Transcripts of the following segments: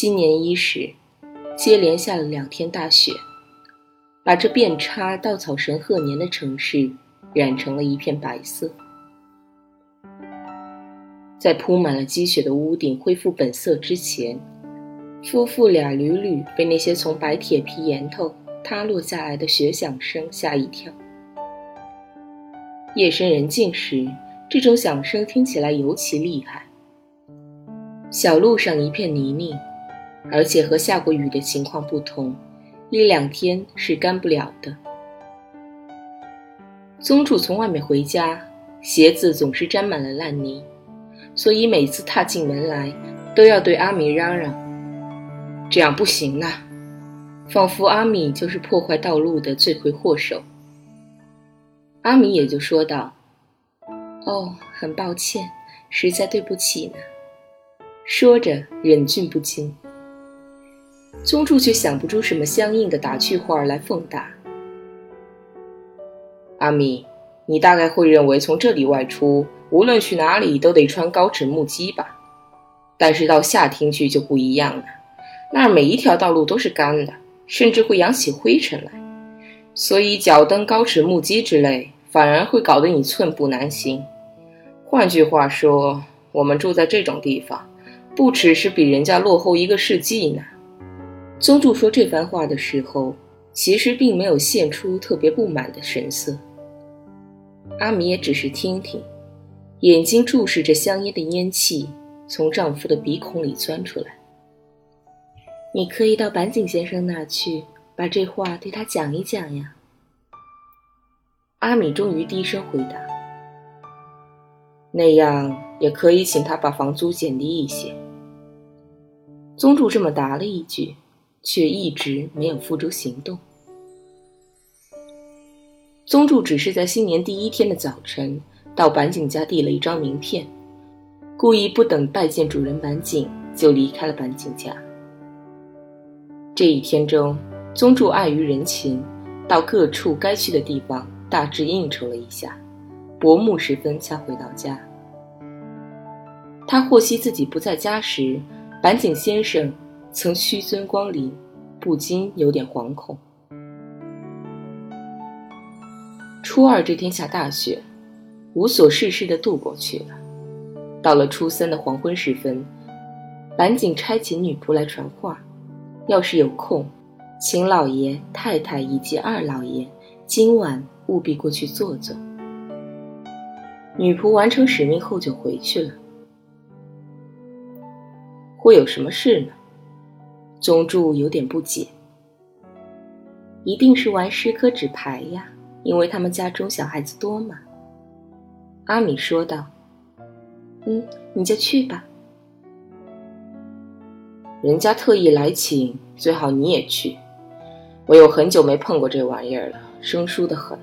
新年伊始，接连下了两天大雪，把这遍插稻草神贺年的城市染成了一片白色。在铺满了积雪的屋顶恢复本色之前。夫妇俩屡屡被那些从白铁皮檐头塌落下来的雪响声吓一跳。夜深人静时，这种响声听起来尤其厉害。小路上一片泥泞，而且和下过雨的情况不同，一两天是干不了的。宗助从外面回家，鞋子总是沾满了烂泥，所以每次踏进门来，都要对阿米嚷嚷。这样不行啊，仿佛阿米就是破坏道路的罪魁祸首。阿米也就说道：“哦，很抱歉，实在对不起呢。”说着忍俊不禁。宗助却想不出什么相应的打趣话来奉答。阿米，你大概会认为从这里外出，无论去哪里都得穿高尺木屐吧？但是到夏天去就不一样了。那儿每一条道路都是干的，甚至会扬起灰尘来，所以脚蹬高尺木屐之类，反而会搞得你寸步难行。换句话说，我们住在这种地方，不只是比人家落后一个世纪呢。宗助说这番话的时候，其实并没有现出特别不满的神色。阿米也只是听听，眼睛注视着香烟的烟气从丈夫的鼻孔里钻出来。你可以到板井先生那去，把这话对他讲一讲呀。阿米终于低声回答：“那样也可以请他把房租减低一些。”宗助这么答了一句，却一直没有付诸行动。宗助只是在新年第一天的早晨到板井家递了一张名片，故意不等拜见主人板井，就离开了板井家。这一天中，宗助碍于人情，到各处该去的地方大致应酬了一下，薄暮时分才回到家。他获悉自己不在家时，板井先生曾屈尊光临，不禁有点惶恐。初二这天下大雪，无所事事的度过去了。到了初三的黄昏时分，板井差遣女仆来传话。要是有空，请老爷、太太以及二老爷今晚务必过去坐坐。女仆完成使命后就回去了。会有什么事呢？宗助有点不解。一定是玩诗科纸牌呀，因为他们家中小孩子多嘛。阿米说道：“嗯，你就去吧。”人家特意来请，最好你也去。我有很久没碰过这玩意儿了，生疏的很。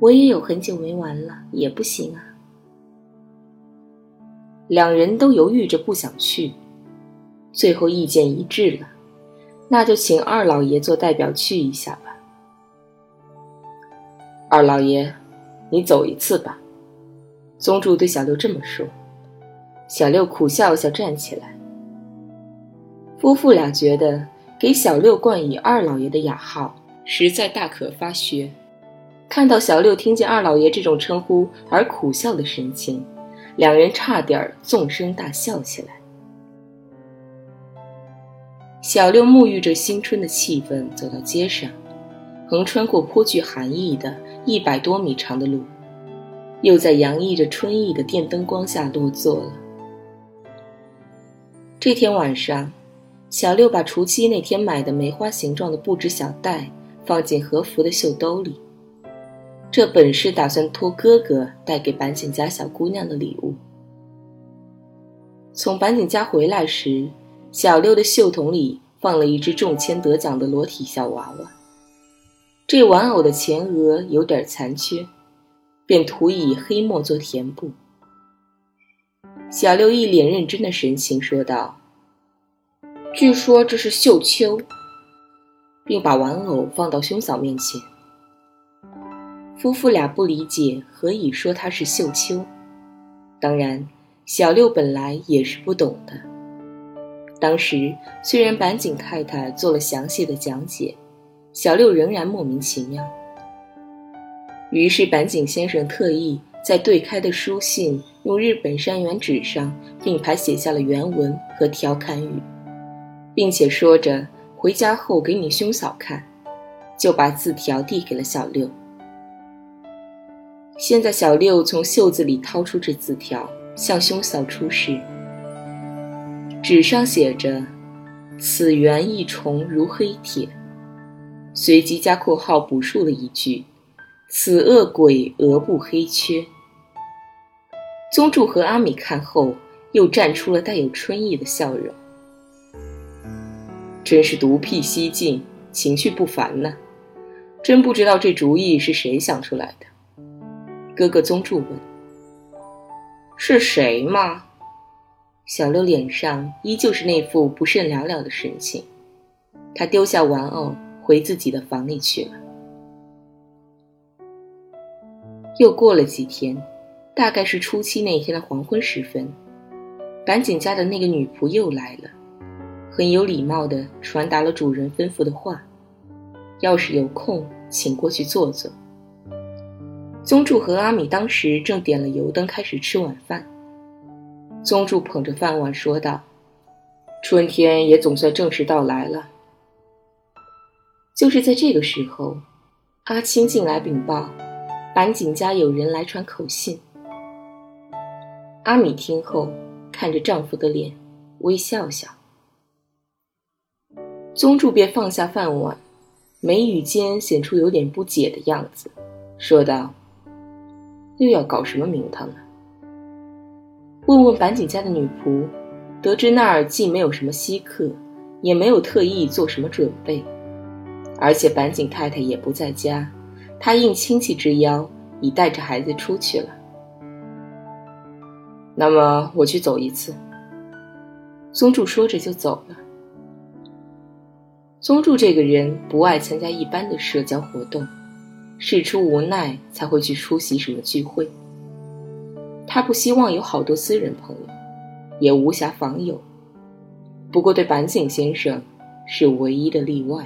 我也有很久没玩了，也不行啊。两人都犹豫着不想去，最后意见一致了，那就请二老爷做代表去一下吧。二老爷，你走一次吧。宗助对小六这么说，小六苦笑笑站起来。夫妇俩觉得给小六冠以二老爷的雅号实在大可发噱。看到小六听见二老爷这种称呼而苦笑的神情，两人差点纵声大笑起来。小六沐浴着新春的气氛，走到街上，横穿过颇具寒意的一百多米长的路，又在洋溢着春意的电灯光下落座了。这天晚上，小六把除夕那天买的梅花形状的布质小袋放进和服的袖兜里，这本是打算托哥哥带给板井家小姑娘的礼物。从板井家回来时。小六的袖筒里放了一只中签得奖的裸体小娃娃，这玩偶的前额有点残缺，便涂以黑墨做填补。小六一脸认真的神情说道：“据说这是绣秋。”并把玩偶放到兄嫂面前。夫妇俩不理解何以说它是绣秋，当然，小六本来也是不懂的。当时虽然板井太太做了详细的讲解，小六仍然莫名其妙。于是板井先生特意在对开的书信用日本山原纸上并排写下了原文和调侃语，并且说着回家后给你兄嫂看，就把字条递给了小六。现在小六从袖子里掏出这字条，向兄嫂出示。纸上写着：“此缘一重如黑铁。”随即加括号补述了一句：“此恶鬼额部黑缺。”宗助和阿米看后，又绽出了带有春意的笑容。真是独辟蹊径，情趣不凡呢！真不知道这主意是谁想出来的。哥哥宗助问：“是谁吗？”小六脸上依旧是那副不甚了了的神情，他丢下玩偶，回自己的房里去了。又过了几天，大概是初七那天的黄昏时分，板井家的那个女仆又来了，很有礼貌地传达了主人吩咐的话：要是有空，请过去坐坐。宗助和阿米当时正点了油灯，开始吃晚饭。宗助捧着饭碗说道：“春天也总算正式到来了。”就是在这个时候，阿青进来禀报，板井家有人来传口信。阿米听后，看着丈夫的脸，微笑笑。宗助便放下饭碗，眉宇间显出有点不解的样子，说道：“又要搞什么名堂呢？”问问板井家的女仆，得知那儿既没有什么稀客，也没有特意做什么准备，而且板井太太也不在家，她应亲戚之邀，已带着孩子出去了。那么我去走一次。宗助说着就走了。宗助这个人不爱参加一般的社交活动，事出无奈才会去出席什么聚会。他不希望有好多私人朋友，也无暇访友。不过对板井先生是唯一的例外。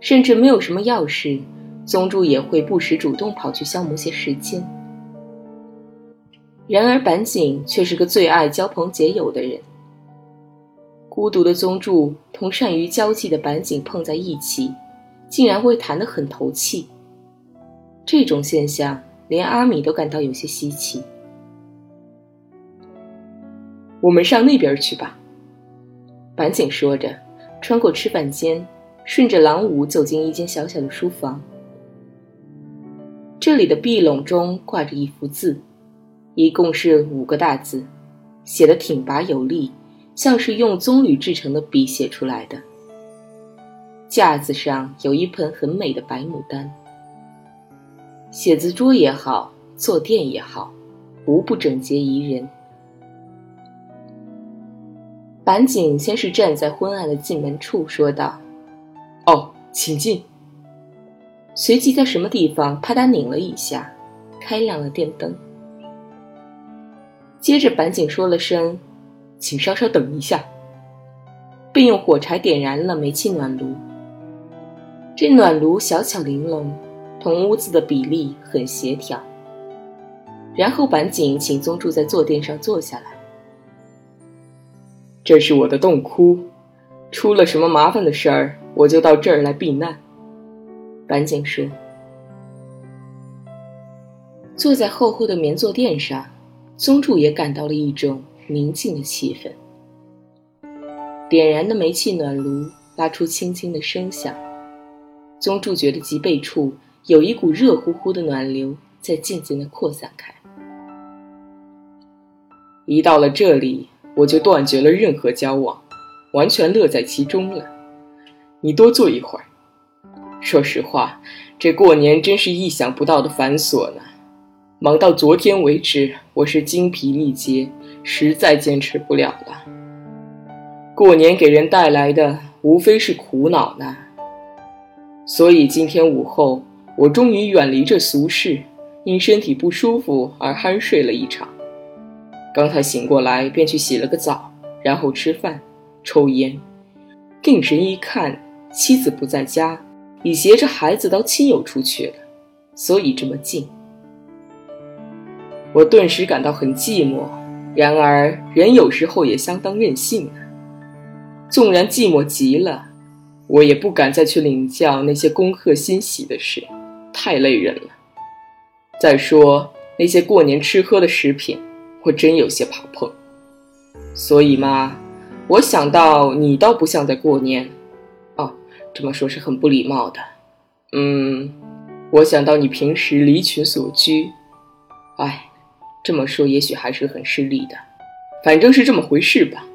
甚至没有什么要事，宗助也会不时主动跑去消磨些时间。然而板井却是个最爱交朋结友的人。孤独的宗助同善于交际的板井碰在一起，竟然会谈得很投气。这种现象。连阿米都感到有些稀奇。我们上那边去吧。板井说着，穿过吃饭间，顺着廊屋走进一间小小的书房。这里的壁笼中挂着一幅字，一共是五个大字，写的挺拔有力，像是用棕榈制成的笔写出来的。架子上有一盆很美的白牡丹。写字桌也好，坐垫也好，无不整洁宜人。板井先是站在昏暗的进门处，说道：“哦，请进。”随即在什么地方啪嗒拧了一下，开亮了电灯。接着板井说了声：“请稍稍等一下。”并用火柴点燃了煤气暖炉。这暖炉小巧玲珑。同屋子的比例很协调。然后板井请宗助在坐垫上坐下来。这是我的洞窟，出了什么麻烦的事儿，我就到这儿来避难。板井说。坐在厚厚的棉坐垫上，宗助也感到了一种宁静的气氛。点燃的煤气暖炉发出轻轻的声响，宗助觉得脊背处有一股热乎乎的暖流在渐渐的扩散开。一到了这里，我就断绝了任何交往，完全乐在其中了。你多坐一会儿。说实话，这过年真是意想不到的繁琐呢。忙到昨天为止，我是精疲力竭，实在坚持不了了。过年给人带来的无非是苦恼呢，所以今天午后，我终于远离这俗世，因身体不舒服而酣睡了一场。刚才醒过来，便去洗了个澡，然后吃饭、抽烟。定神一看，妻子不在家，已携着孩子到亲友处去了，所以这么近。我顿时感到很寂寞，然而人有时候也相当任性啊。纵然寂寞极了，我也不敢再去领教那些恭贺欣喜的事，太累人了。再说那些过年吃喝的食品，我真有些怕碰。所以嘛，我想到你倒不像在过年，哦，这么说是很不礼貌的。嗯，我想到你平时离群所居，哎。这么说也许还是很失礼的，反正是这么回事吧。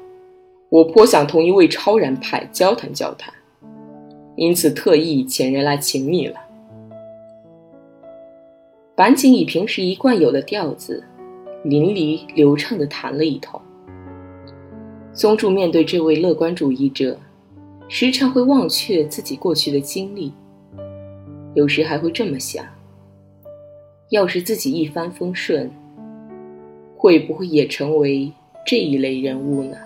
我颇想同一位超然派交谈交谈，因此特意遣人来请你了。板井以平时一贯有的调子，淋漓流畅地弹了一通。宗助面对这位乐观主义者，时常会忘却自己过去的经历，有时还会这么想：要是自己一帆风顺。会不会也成为这一类人物呢？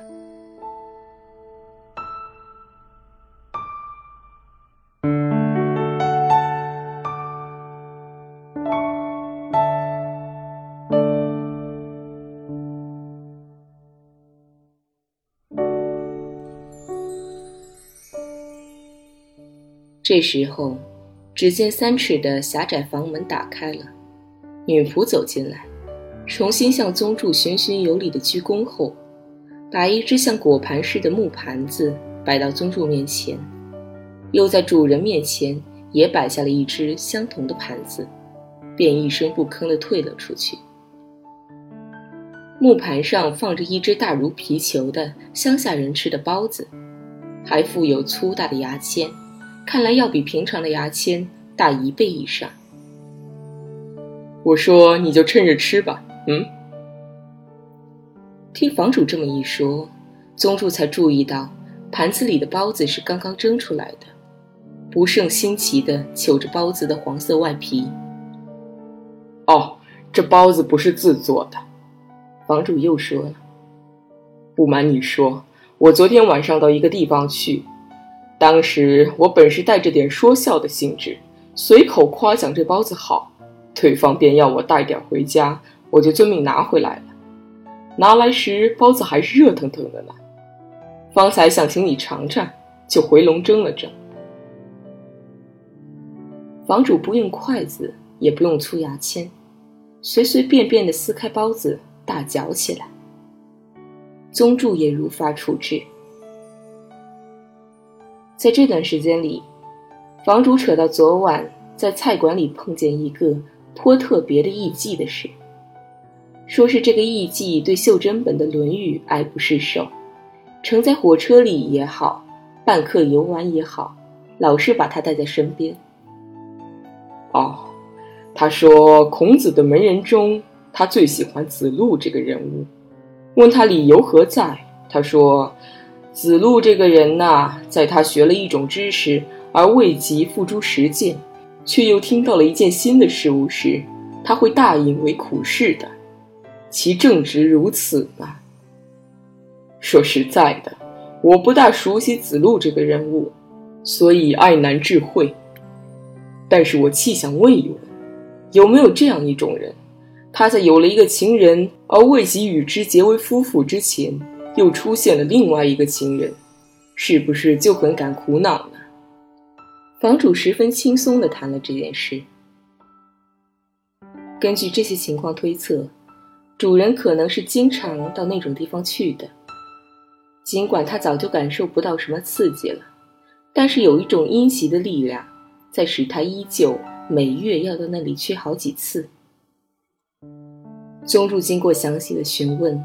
这时候，只见三尺的狭窄房门打开了，女仆走进来。重新向宗助循循有礼的鞠躬后，把一只像果盘似的木盘子摆到宗助面前，又在主人面前也摆下了一只相同的盘子，便一声不吭地退了出去。木盘上放着一只大如皮球的乡下人吃的包子，还附有粗大的牙签，看来要比平常的牙签大一倍以上。我说：“你就趁热吃吧。”嗯，听房主这么一说，宗助才注意到盘子里的包子是刚刚蒸出来的，不胜新奇的瞅着包子的黄色外皮。哦，这包子不是自做的，房主又说了。不瞒你说，我昨天晚上到一个地方去，当时我本是带着点说笑的性质，随口夸奖这包子好，对方便要我带点回家。我就遵命拿回来了，拿来时包子还是热腾腾的呢。方才想请你尝尝，就回笼蒸了蒸。房主不用筷子，也不用粗牙签，随随便便的撕开包子，大嚼起来。宗助也如法处置。在这段时间里，房主扯到昨晚在菜馆里碰见一个颇特别的艺妓的事。说是这个艺妓对袖珍本的《论语》爱不释手，乘在火车里也好，半客游玩也好，老是把他带在身边。哦，他说孔子的门人中，他最喜欢子路这个人物。问他理由何在，他说：“子路这个人呐，在他学了一种知识而未及付诸实践，却又听到了一件新的事物时，他会大引为苦事的。”其正直如此吗？说实在的，我不大熟悉子路这个人物，所以爱难智慧。但是我气想问一问，有没有这样一种人，他在有了一个情人而未及与之结为夫妇之前，又出现了另外一个情人，是不是就很感苦恼呢？房主十分轻松地谈了这件事。根据这些情况推测，主人可能是经常到那种地方去的。尽管他早就感受不到什么刺激了，但是有一种阴习的力量，在使他依旧每月要到那里去好几次。宗助经过详细的询问，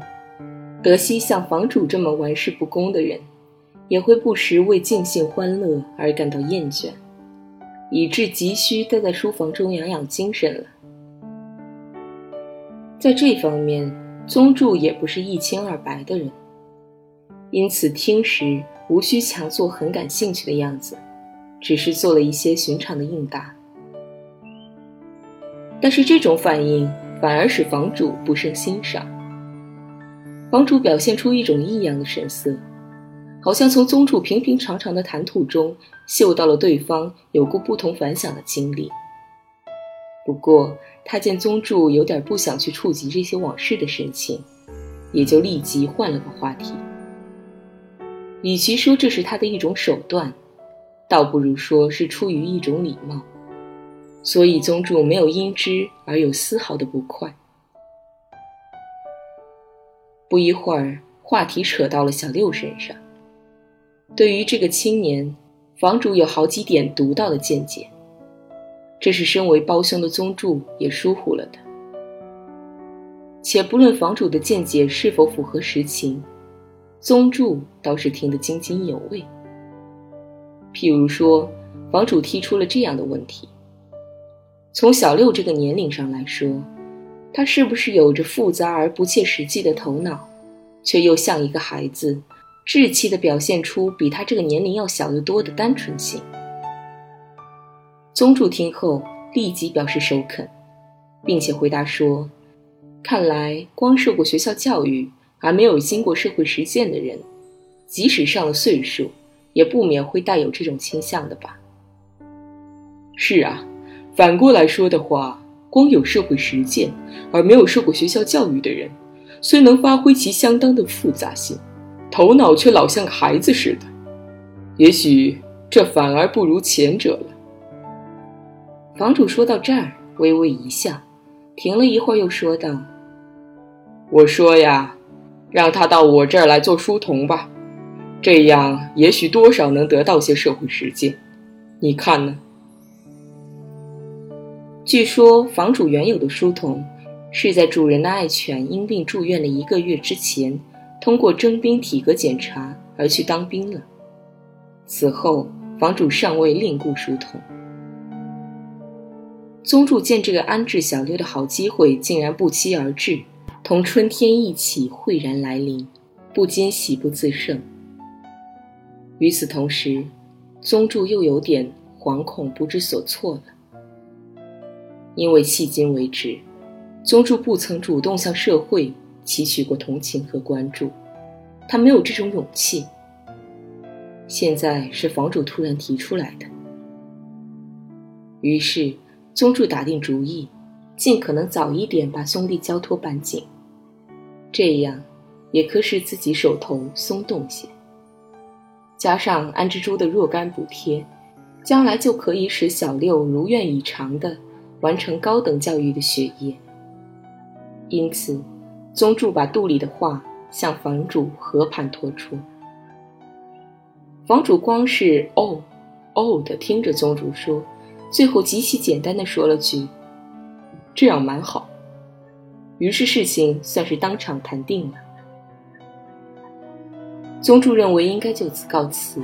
德西像房主这么玩世不恭的人，也会不时为尽兴欢乐而感到厌倦，以致急需待在书房中养养精神了。在这方面，宗助也不是一清二白的人。因此，听时无需强作很感兴趣的样子，只是做了一些寻常的应答。但是这种反应反而使房主不胜欣赏。房主表现出一种异样的神色，好像从宗主平平常常的谈吐中嗅到了对方有过不同凡响的经历。不过，他见宗助有点不想去触及这些往事的神情，也就立即换了个话题。与其说这是他的一种手段，倒不如说是出于一种礼貌。所以宗助没有因之而有丝毫的不快。不一会儿，话题扯到了小六身上。对于这个青年，房主有好几点独到的见解，这是身为胞兄的宗助也疏忽了的。且不论房主的见解是否符合实情。宗助倒是听得津津有味。譬如说，房主提出了这样的问题：从小六这个年龄上来说，他是不是有着复杂而不切实际的头脑，却又像一个孩子，稚气地表现出比他这个年龄要小得多的单纯性？宗助听后立即表示首肯，并且回答说：“看来光受过学校教育。”而没有经过社会实践的人，即使上了岁数，也不免会带有这种倾向的吧？是啊，反过来说的话，光有社会实践而没有受过学校教育的人，虽能发挥其相当的复杂性，头脑却老像个孩子似的。也许这反而不如前者了。房主说到这儿，微微一笑，停了一会儿，又说道：“我说呀。”让他到我这儿来做书童吧，这样也许多少能得到些社会实践。你看呢？据说房主原有的书童是在主人的爱犬因病住院了一个月之前，通过征兵体格检查而去当兵了。此后房主尚未另雇书童。宗助见这个安置小六的好机会竟然不期而至。同春天一起会然来临，不禁喜不自胜。与此同时，宗助又有点惶恐不知所措了，因为迄今为止，宗助不曾主动向社会汲取过同情和关注，他没有这种勇气。现在是房主突然提出来的，于是宗助打定主意，尽可能早一点把兄弟交托半景。这样，也可使自己手头松动些。加上安之珠的若干补贴，将来就可以使小六如愿以偿的完成高等教育的学业。因此，宗助把肚里的话向房主和盘托出。房主光是哦哦的听着宗主说，最后极其简单的说了句：“这样蛮好。”于是事情算是当场谈定了。宗主认为应该就此告辞，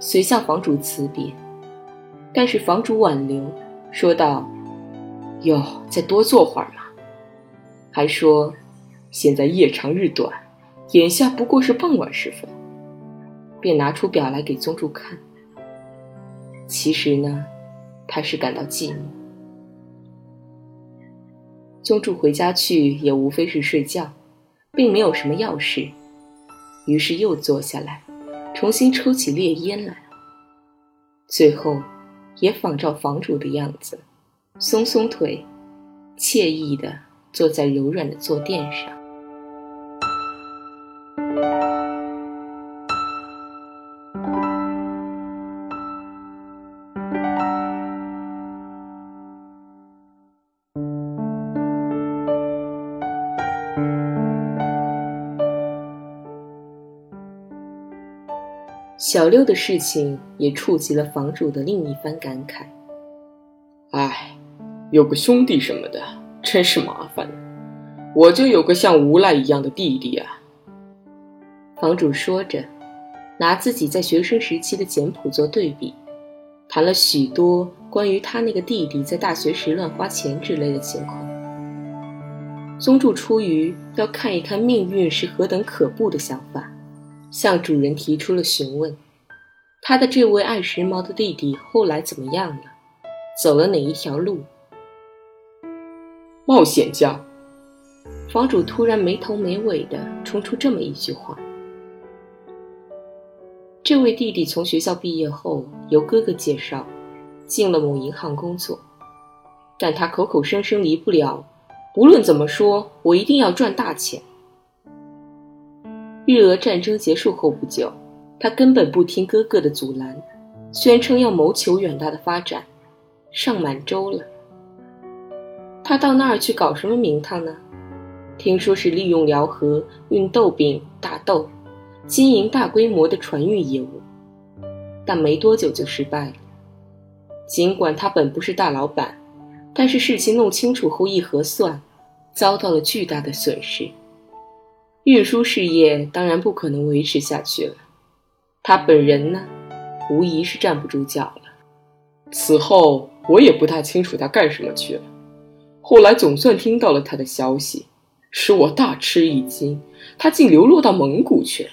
遂向房主辞别。但是房主挽留，说道：“哟，再多坐会儿嘛。”还说：“现在夜长日短，眼下不过是傍晚时分。”便拿出表来给宗主看。其实呢，他是感到寂寞。宗助回家去也无非是睡觉，并没有什么要事，于是又坐下来，重新抽起烈烟来。最后，也仿照房主的样子，松松腿，惬意的坐在柔软的坐垫上。小六的事情也触及了房主的另一番感慨。有个兄弟什么的，真是麻烦。我就有个像无赖一样的弟弟啊。房主说着，拿自己在学生时期的简谱做对比，谈了许多关于他那个弟弟在大学时乱花钱之类的情况。宗助出于要看一看命运是何等可怖的想法，向主人提出了询问。他的这位爱时髦的弟弟后来怎么样了？走了哪一条路？冒险家。房主突然没头没尾的冲出这么一句话。这位弟弟从学校毕业后，由哥哥介绍，进了某银行工作，但他口口声声离不了。无论怎么说，我一定要赚大钱。日俄战争结束后不久。他根本不听哥哥的阻拦，宣称要谋求远大的发展，上满洲了。他到那儿去搞什么名堂呢？听说是利用辽河运豆饼、大豆，经营大规模的船运业务，但没多久就失败了。尽管他本不是大老板，但是事情弄清楚后一核算，遭到了巨大的损失。运输事业当然不可能维持下去了。他本人呢，无疑是站不住脚了。此后我也不太清楚他干什么去了。后来总算听到了他的消息，使我大吃一惊。他竟流落到蒙古去了。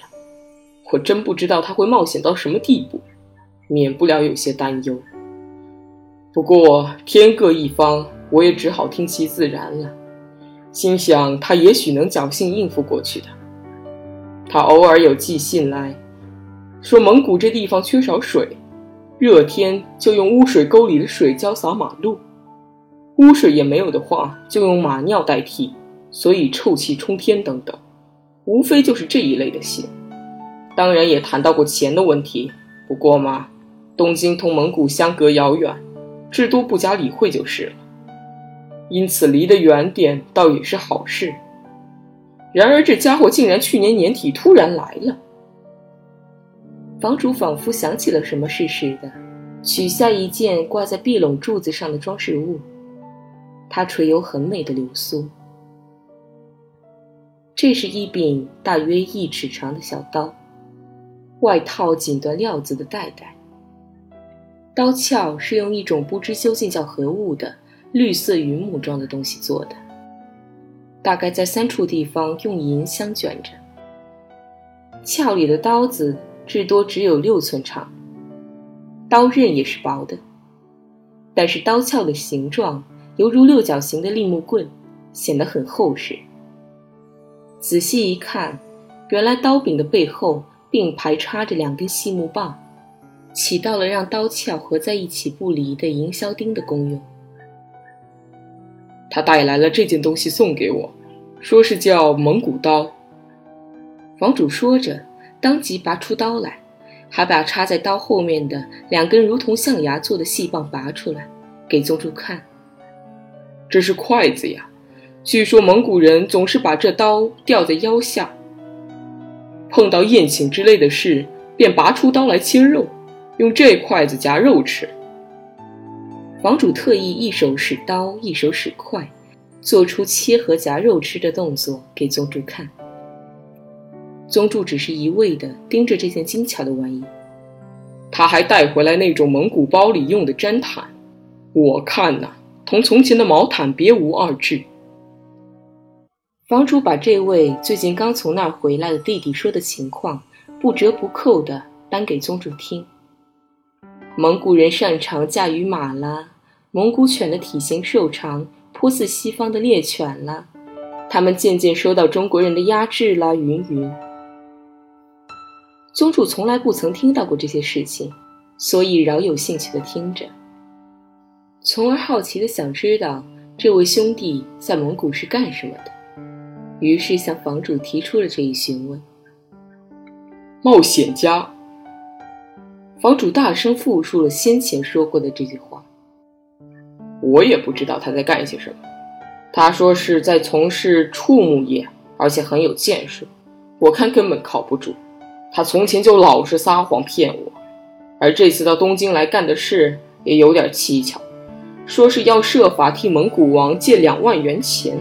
我真不知道他会冒险到什么地步，免不了有些担忧。不过天各一方，我也只好听其自然了。心想他也许能侥幸应付过去的。他偶尔有寄信来。说蒙古这地方缺少水，热天就用污水沟里的水浇洒马路，污水也没有的话，就用马尿代替，所以臭气冲天等等，无非就是这一类的信。当然也谈到过钱的问题，不过嘛，东京同蒙古相隔遥远，至多不加理会就是了。因此离得远点倒也是好事。然而这家伙竟然去年年底突然来了。房主仿佛想起了什么事似的，取下一件挂在壁垄柱子上的装饰物。它垂有很美的流苏。这是一柄大约一尺长的小刀，外套锦缎料子的带带。刀鞘是用一种不知究竟叫何物的绿色云母状的东西做的，大概在三处地方用银镶卷着。鞘里的刀子。至多只有六寸长，刀刃也是薄的，但是刀鞘的形状犹如六角形的立木棍，显得很厚实。仔细一看，原来刀柄的背后并排插着两根细木棒，起到了让刀鞘合在一起不离的营销钉的功用。他带来了这件东西送给我，说是叫蒙古刀。房主说着。当即拔出刀来，还把插在刀后面的两根如同象牙做的细棒拔出来，给宗主看。这是筷子呀，据说蒙古人总是把这刀吊在腰下，碰到宴请之类的事，便拔出刀来切肉，用这筷子夹肉吃。房主特意一手使刀，一手使筷，做出切和夹肉吃的动作给宗主看。宗主只是一味地盯着这件精巧的玩意。他还带回来那种蒙古包里用的毡毯，我看呐，同从前的毛毯别无二致。房主把这位最近刚从那儿回来的弟弟说的情况，不折不扣的搬给宗主听。蒙古人擅长驾驭马啦，蒙古犬的体型瘦长，颇似西方的猎犬啦，他们渐渐受到中国人的压制啦，云云。宗主从来不曾听到过这些事情，所以饶有兴趣的听着，从而好奇地想知道这位兄弟在蒙古是干什么的，于是向房主提出了这一询问。冒险家。房主大声复述了先前说过的这句话。我也不知道他在干些什么。他说是在从事畜牧业，而且很有建树。我看根本靠不住。他从前就老是撒谎骗我，而这次到东京来干的事也有点蹊跷，说是要设法替蒙古王借两万元钱，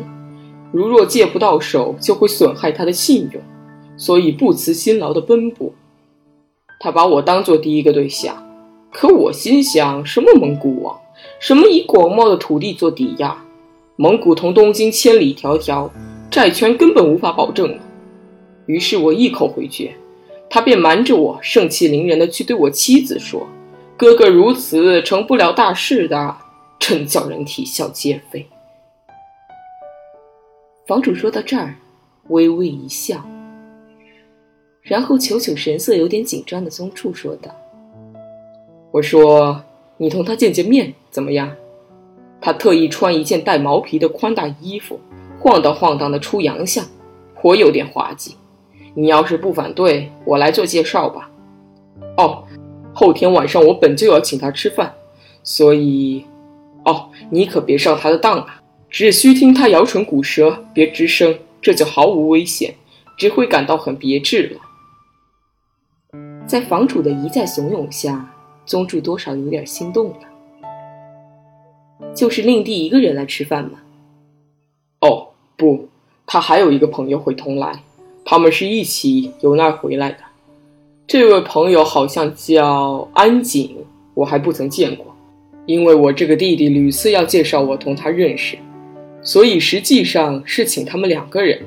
如若借不到手，就会损害他的信用，所以不辞辛劳的奔波。他把我当做第一个对象，可我心想：什么蒙古王，什么以广袤的土地做抵押，蒙古同东京千里迢迢，债权根本无法保证。于是我一口回绝，他便瞒着我，盛气凌人的去对我妻子说：“哥哥如此成不了大事的，真叫人啼笑皆非。”房主说到这儿，微微一笑。然后，求求神色有点紧张的宗处说道：“我说，你同他见见面怎么样？他特意穿一件带毛皮的宽大衣服，晃荡晃荡的出洋相，颇有点滑稽。你要是不反对，我来做介绍吧。哦，后天晚上我本就要请他吃饭，所以……哦，你可别上他的当啊！只需听他摇唇鼓舌，别吱声，这就毫无危险，只会感到很别致了。”在房主的一再怂恿下，宗助多少有点心动了。就是令弟一个人来吃饭吗？哦，不，他还有一个朋友会同来，他们是一起由那儿回来的。这位朋友好像叫安井，我还不曾见过，因为我这个弟弟屡次要介绍我同他认识，所以实际上是请他们两个人。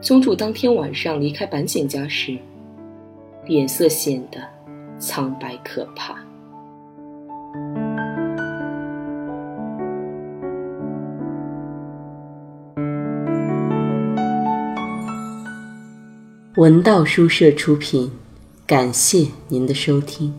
宗助当天晚上离开板井家时，脸色显得苍白可怕。文道书社出品，感谢您的收听。